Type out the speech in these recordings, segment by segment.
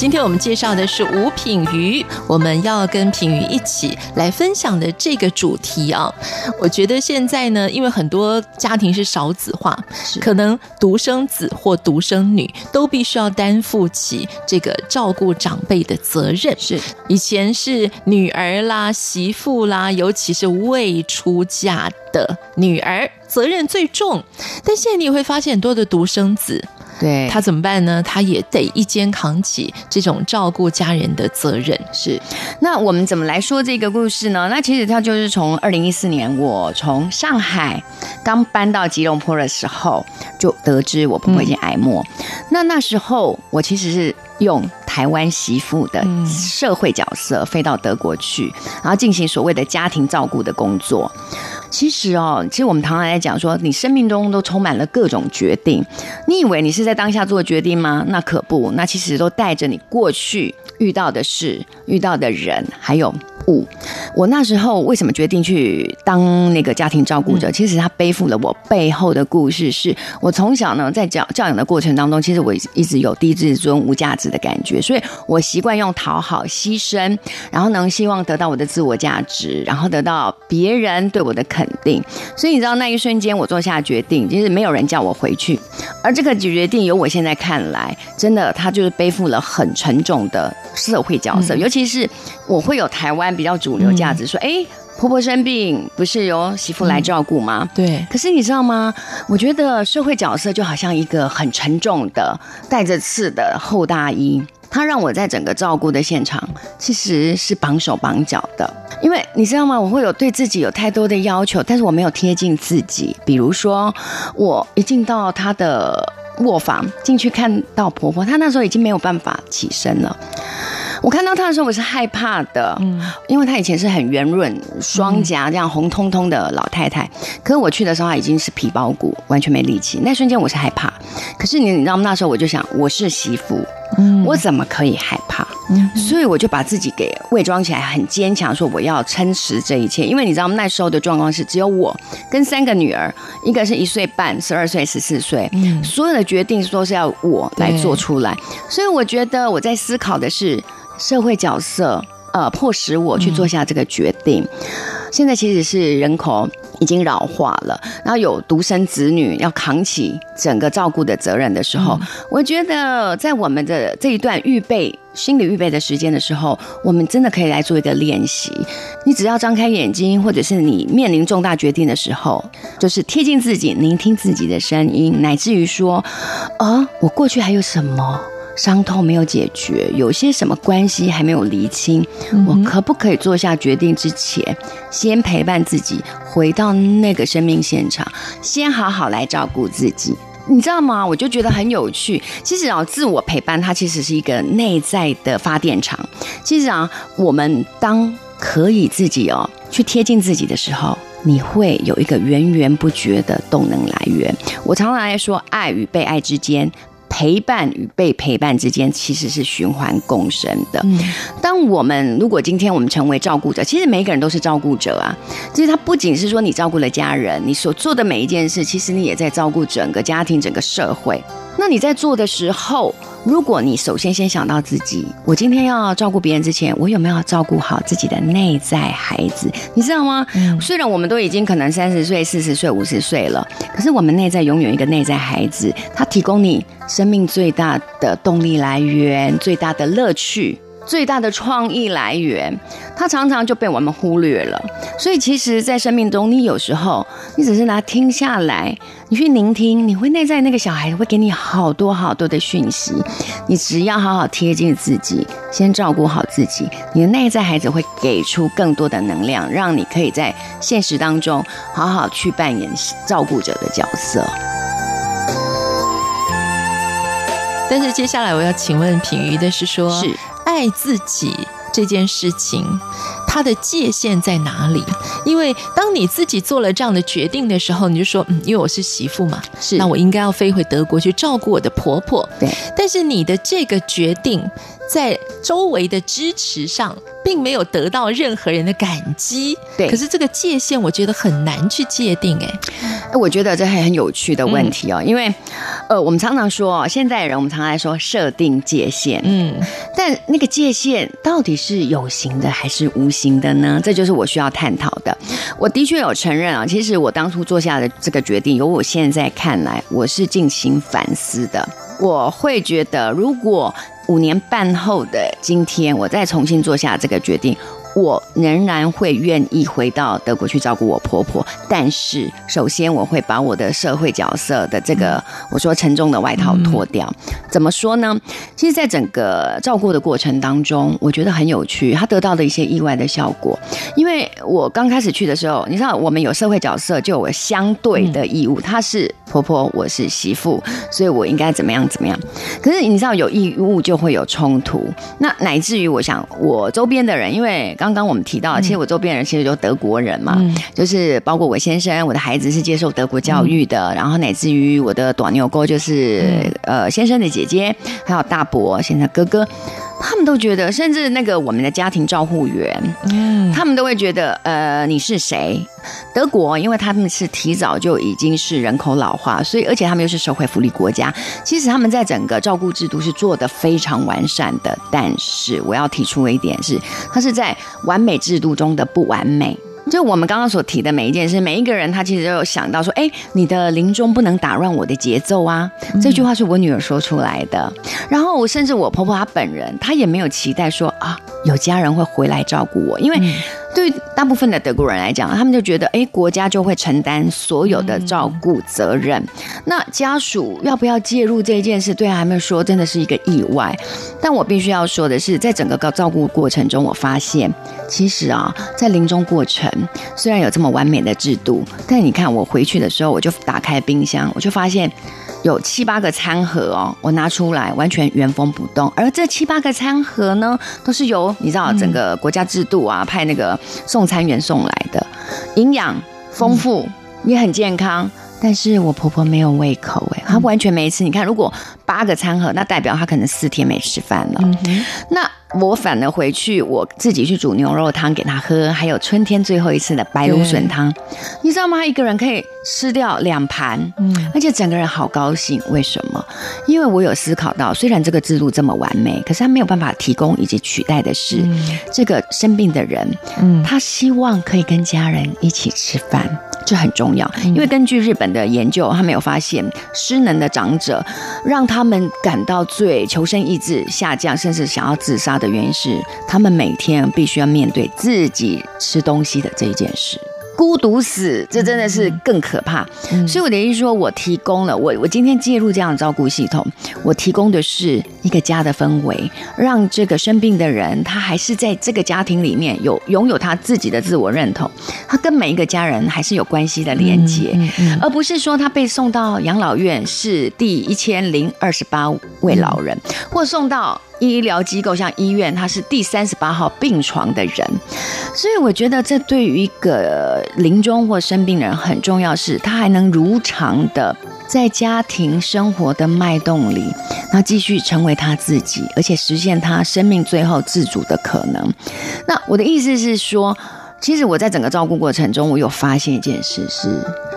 今天我们介绍的是吴品瑜，我们要跟品瑜一起来分享的这个主题啊，我觉得现在呢，因为很多家庭是少子化，可能独生子或独生女都必须要担负起这个照顾长辈的责任。是。以前是女儿啦、媳妇啦，尤其是未出嫁的女儿责任最重，但现在你也会发现很多的独生子。对，他怎么办呢？他也得一肩扛起这种照顾家人的责任。是，那我们怎么来说这个故事呢？那其实他就是从二零一四年，我从上海刚搬到吉隆坡的时候，就得知我婆婆已经癌末。嗯、那那时候我其实是用台湾媳妇的社会角色飞到德国去，然后进行所谓的家庭照顾的工作。其实哦，其实我们常常在讲说，你生命中都充满了各种决定。你以为你是在当下做决定吗？那可不，那其实都带着你过去遇到的事、遇到的人，还有物。我那时候为什么决定去当那个家庭照顾者？其实他背负了我背后的故事，是我从小呢在教教养的过程当中，其实我一直有低自尊、无价值的感觉，所以我习惯用讨好、牺牲，然后能希望得到我的自我价值，然后得到别人对我的肯定。所以你知道那一瞬间，我做下决定，其实没有人叫我回去，而这个决定，由我现在看来，真的他就是背负了很沉重的社会角色，尤其是我会有台湾。比较主流价值说，哎、欸，婆婆生病不是由媳妇来照顾吗？对。可是你知道吗？我觉得社会角色就好像一个很沉重的带着刺的厚大衣，它让我在整个照顾的现场其实是绑手绑脚的。因为你知道吗？我会有对自己有太多的要求，但是我没有贴近自己。比如说，我一进到他的卧房进去看到婆婆，她那时候已经没有办法起身了。我看到她的时候，我是害怕的，嗯，因为她以前是很圆润、双颊这样红彤彤的老太太，可是我去的时候，她已经是皮包骨，完全没力气。那瞬间我是害怕，可是你你知道吗？那时候我就想，我是媳妇，嗯，我怎么可以害怕？嗯，所以我就把自己给伪装起来，很坚强，说我要撑持这一切。因为你知道吗？那时候的状况是只有我跟三个女儿，一个是一岁半、十二岁、十四岁，嗯，所有的决定都是要我来做出来。所以我觉得我在思考的是。社会角色，呃，迫使我去做下这个决定。嗯、现在其实是人口已经老化了，然后有独生子女要扛起整个照顾的责任的时候，嗯、我觉得在我们的这一段预备、心理预备的时间的时候，我们真的可以来做一个练习。你只要张开眼睛，或者是你面临重大决定的时候，就是贴近自己，聆听自己的声音，乃至于说，啊，我过去还有什么？伤痛没有解决，有些什么关系还没有厘清，我可不可以做下决定之前，先陪伴自己回到那个生命现场，先好好来照顾自己，你知道吗？我就觉得很有趣。其实啊，自我陪伴它其实是一个内在的发电厂。其实啊，我们当可以自己哦去贴近自己的时候，你会有一个源源不绝的动能来源。我常常来说，爱与被爱之间。陪伴与被陪伴之间其实是循环共生的。当我们如果今天我们成为照顾者，其实每个人都是照顾者啊。其实他不仅是说你照顾了家人，你所做的每一件事，其实你也在照顾整个家庭、整个社会。那你在做的时候，如果你首先先想到自己，我今天要照顾别人之前，我有没有照顾好自己的内在孩子？你知道吗？嗯、虽然我们都已经可能三十岁、四十岁、五十岁了，可是我们内在永远有一个内在孩子，他提供你生命最大的动力来源、最大的乐趣。最大的创意来源，它常常就被我们忽略了。所以，其实，在生命中，你有时候你只是拿听下来，你去聆听，你会内在那个小孩会给你好多好多的讯息。你只要好好贴近自己，先照顾好自己，你的内在孩子会给出更多的能量，让你可以在现实当中好好去扮演照顾者的角色。但是接下来我要请问品瑜的是说，是爱自己这件事情，它的界限在哪里？因为当你自己做了这样的决定的时候，你就说，嗯，因为我是媳妇嘛，是，那我应该要飞回德国去照顾我的婆婆。对，但是你的这个决定，在周围的支持上，并没有得到任何人的感激。对，可是这个界限，我觉得很难去界定。哎，哎，我觉得这还很有趣的问题哦，嗯、因为。呃，我们常常说，现在人我们常常来说设定界限，嗯，但那个界限到底是有形的还是无形的呢？这就是我需要探讨的。我的确有承认啊，其实我当初做下的这个决定，由我现在看来，我是进行反思的。我会觉得，如果五年半后的今天，我再重新做下这个决定。我仍然会愿意回到德国去照顾我婆婆，但是首先我会把我的社会角色的这个我说沉重的外套脱掉。怎么说呢？其实，在整个照顾的过程当中，我觉得很有趣，他得到的一些意外的效果。因为我刚开始去的时候，你知道，我们有社会角色就有相对的义务，她是婆婆，我是媳妇，所以我应该怎么样怎么样。可是你知道，有义务就会有冲突，那乃至于我想，我周边的人，因为刚刚我们提到，其实我周边人其实就德国人嘛，嗯、就是包括我先生，我的孩子是接受德国教育的，嗯、然后乃至于我的短牛哥就是、嗯、呃先生的姐姐，还有大伯，现在哥哥。他们都觉得，甚至那个我们的家庭照护员，嗯，他们都会觉得，呃，你是谁？德国，因为他们是提早就已经是人口老化，所以而且他们又是社会福利国家，其实他们在整个照顾制度是做得非常完善的。但是我要提出的一点是，它是在完美制度中的不完美。就我们刚刚所提的每一件事，每一个人他其实都有想到说，哎，你的临终不能打乱我的节奏啊。这句话是我女儿说出来的。然后我甚至我婆婆她本人，她也没有期待说啊，有家人会回来照顾我，因为。对大部分的德国人来讲，他们就觉得，哎，国家就会承担所有的照顾责任。那家属要不要介入这件事，对他们说真的是一个意外。但我必须要说的是，在整个个照顾过程中，我发现，其实啊，在临终过程虽然有这么完美的制度，但你看我回去的时候，我就打开冰箱，我就发现。有七八个餐盒哦，我拿出来完全原封不动。而这七八个餐盒呢，都是由你知道整个国家制度啊，派那个送餐员送来的，营养丰富，也很健康。但是我婆婆没有胃口哎，她完全没吃。你看，如果八个餐盒，那代表她可能四天没吃饭了。那。我反而回去，我自己去煮牛肉汤给她喝，还有春天最后一次的白芦笋汤，你知道吗？她一个人可以吃掉两盘，嗯，而且整个人好高兴。为什么？因为我有思考到，虽然这个制度这么完美，可是他没有办法提供以及取代的是，嗯、这个生病的人，嗯，他希望可以跟家人一起吃饭。这很重要，因为根据日本的研究，他们有发现，失能的长者让他们感到最求生意志下降，甚至想要自杀的原因是，他们每天必须要面对自己吃东西的这一件事。孤独死，这真的是更可怕。嗯、所以我的意思说，我提供了我我今天介入这样的照顾系统，我提供的是一个家的氛围，让这个生病的人他还是在这个家庭里面有拥有他自己的自我认同，他跟每一个家人还是有关系的连接，而不是说他被送到养老院是第一千零二十八位老人，嗯、或送到。医疗机构像医院，他是第三十八号病床的人，所以我觉得这对于一个临终或生病的人很重要，是他还能如常的在家庭生活的脉动里，那继续成为他自己，而且实现他生命最后自主的可能。那我的意思是说。其实我在整个照顾过程中，我有发现一件事是，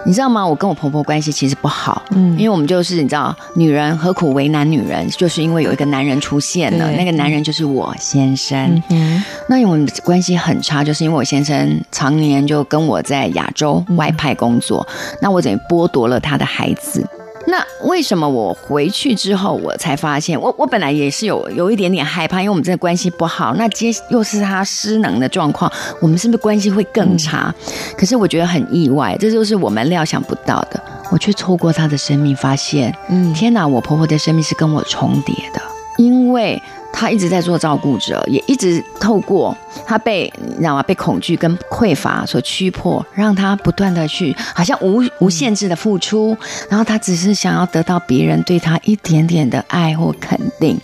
你知道吗？我跟我婆婆关系其实不好，嗯，因为我们就是你知道，女人何苦为难女人？就是因为有一个男人出现了，那个男人就是我先生。嗯，那我们关系很差，就是因为我先生常年就跟我在亚洲外派工作，嗯、那我等于剥夺了他的孩子。那为什么我回去之后，我才发现，我我本来也是有有一点点害怕，因为我们这个关系不好，那接又是他失能的状况，我们是不是关系会更差？嗯、可是我觉得很意外，这就是我们料想不到的。我却透过他的生命发现，嗯，天哪，我婆婆的生命是跟我重叠的，因为。他一直在做照顾者，也一直透过他被你知道吗？被恐惧跟匮乏所驱迫，让他不断的去好像无无限制的付出，然后他只是想要得到别人对他一点点的爱或肯定。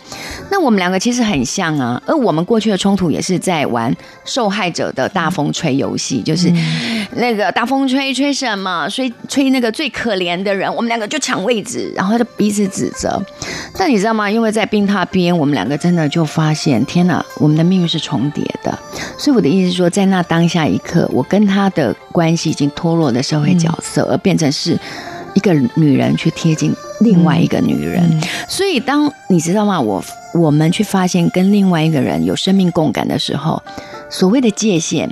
那我们两个其实很像啊，而我们过去的冲突也是在玩受害者的大风吹游戏，就是那个大风吹吹什么，吹吹那个最可怜的人，我们两个就抢位置，然后就彼此指责。但你知道吗？因为在病榻边，我们两个真的。就发现，天哪，我们的命运是重叠的。所以我的意思是说，在那当下一刻，我跟他的关系已经脱落的社会角色，而变成是一个女人去贴近另外一个女人。所以，当你知道吗？我我们去发现跟另外一个人有生命共感的时候，所谓的界限，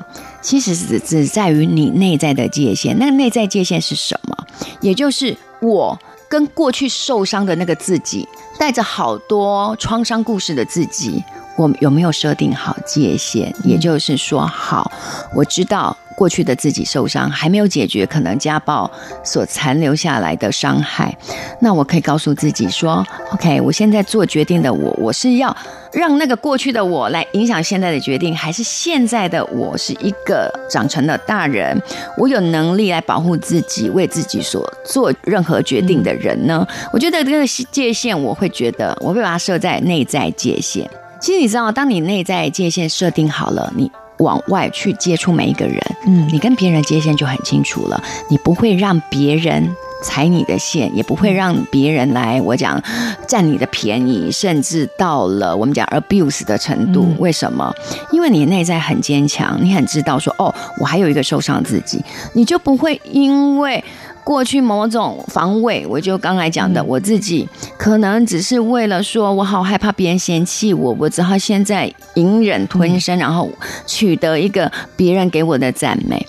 其实只只在于你内在的界限。那个内在界限是什么？也就是我跟过去受伤的那个自己。带着好多创伤故事的自己，我有没有设定好界限？也就是说，好，我知道过去的自己受伤还没有解决，可能家暴所残留下来的伤害，那我可以告诉自己说，OK，我现在做决定的我，我是要。让那个过去的我来影响现在的决定，还是现在的我是一个长成的大人，我有能力来保护自己，为自己所做任何决定的人呢？我觉得这个界限，我会觉得我会把它设在内在界限。其实你知道，当你内在界限设定好了，你往外去接触每一个人，嗯，你跟别人接线就很清楚了，你不会让别人。踩你的线，也不会让别人来我讲占你的便宜，甚至到了我们讲 abuse 的程度。为什么？因为你内在很坚强，你很知道说哦，我还有一个受伤自己，你就不会因为过去某种防卫，我就刚才讲的，我自己可能只是为了说我好害怕别人嫌弃我，我只好现在隐忍吞声，然后取得一个别人给我的赞美。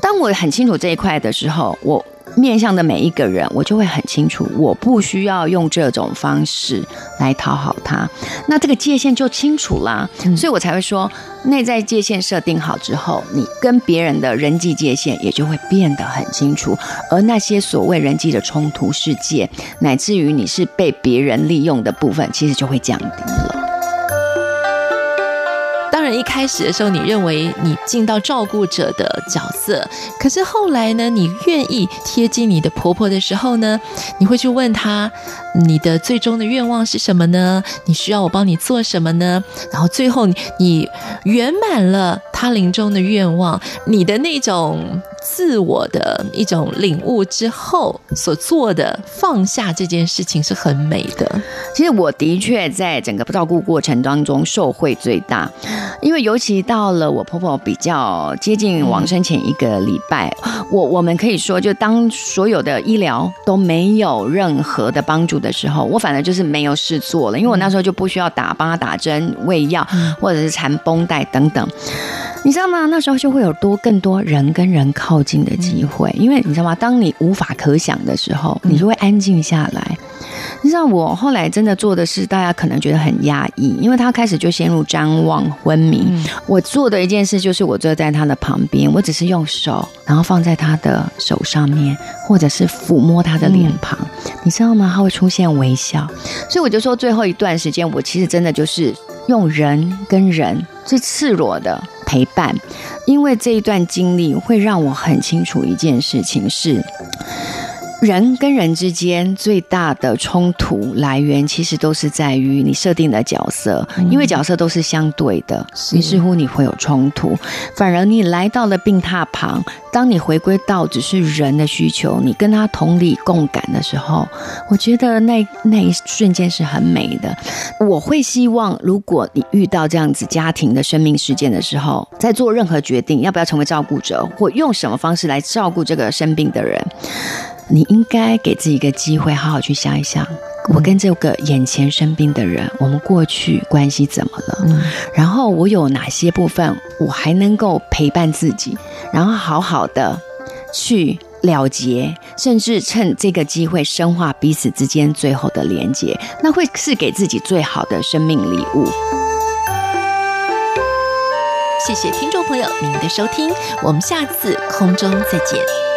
当我很清楚这一块的时候，我。面向的每一个人，我就会很清楚，我不需要用这种方式来讨好他，那这个界限就清楚啦。所以我才会说，内在界限设定好之后，你跟别人的人际界限也就会变得很清楚，而那些所谓人际的冲突事件，乃至于你是被别人利用的部分，其实就会降低了。一开始的时候，你认为你尽到照顾者的角色，可是后来呢，你愿意贴近你的婆婆的时候呢，你会去问她，你的最终的愿望是什么呢？你需要我帮你做什么呢？然后最后你圆满了她临终的愿望，你的那种。自我的一种领悟之后所做的放下这件事情是很美的。其实我的确在整个照顾过程当中受惠最大，因为尤其到了我婆婆比较接近往生前一个礼拜，我我们可以说，就当所有的医疗都没有任何的帮助的时候，我反而就是没有事做了，因为我那时候就不需要打帮她打针、喂药或者是缠绷带等等。你知道吗？那时候就会有多更多人跟人靠近的机会，因为你知道吗？当你无法可想的时候，你就会安静下来。你知道我后来真的做的事，大家可能觉得很压抑，因为他开始就陷入张望昏迷。我做的一件事就是，我坐在他的旁边，我只是用手，然后放在他的手上面，或者是抚摸他的脸庞。你知道吗？他会出现微笑。所以我就说，最后一段时间，我其实真的就是用人跟人最赤裸的。陪伴，因为这一段经历会让我很清楚一件事情是。人跟人之间最大的冲突来源，其实都是在于你设定的角色，因为角色都是相对的，于是乎你会有冲突。反而你来到了病榻旁，当你回归到只是人的需求，你跟他同理共感的时候，我觉得那那一瞬间是很美的。我会希望，如果你遇到这样子家庭的生命事件的时候，在做任何决定，要不要成为照顾者，或用什么方式来照顾这个生病的人。你应该给自己一个机会，好好去想一想，我跟这个眼前生病的人，我们过去关系怎么了？然后我有哪些部分我还能够陪伴自己，然后好好的去了结，甚至趁这个机会深化彼此之间最后的连结，那会是给自己最好的生命礼物。谢谢听众朋友您的收听，我们下次空中再见。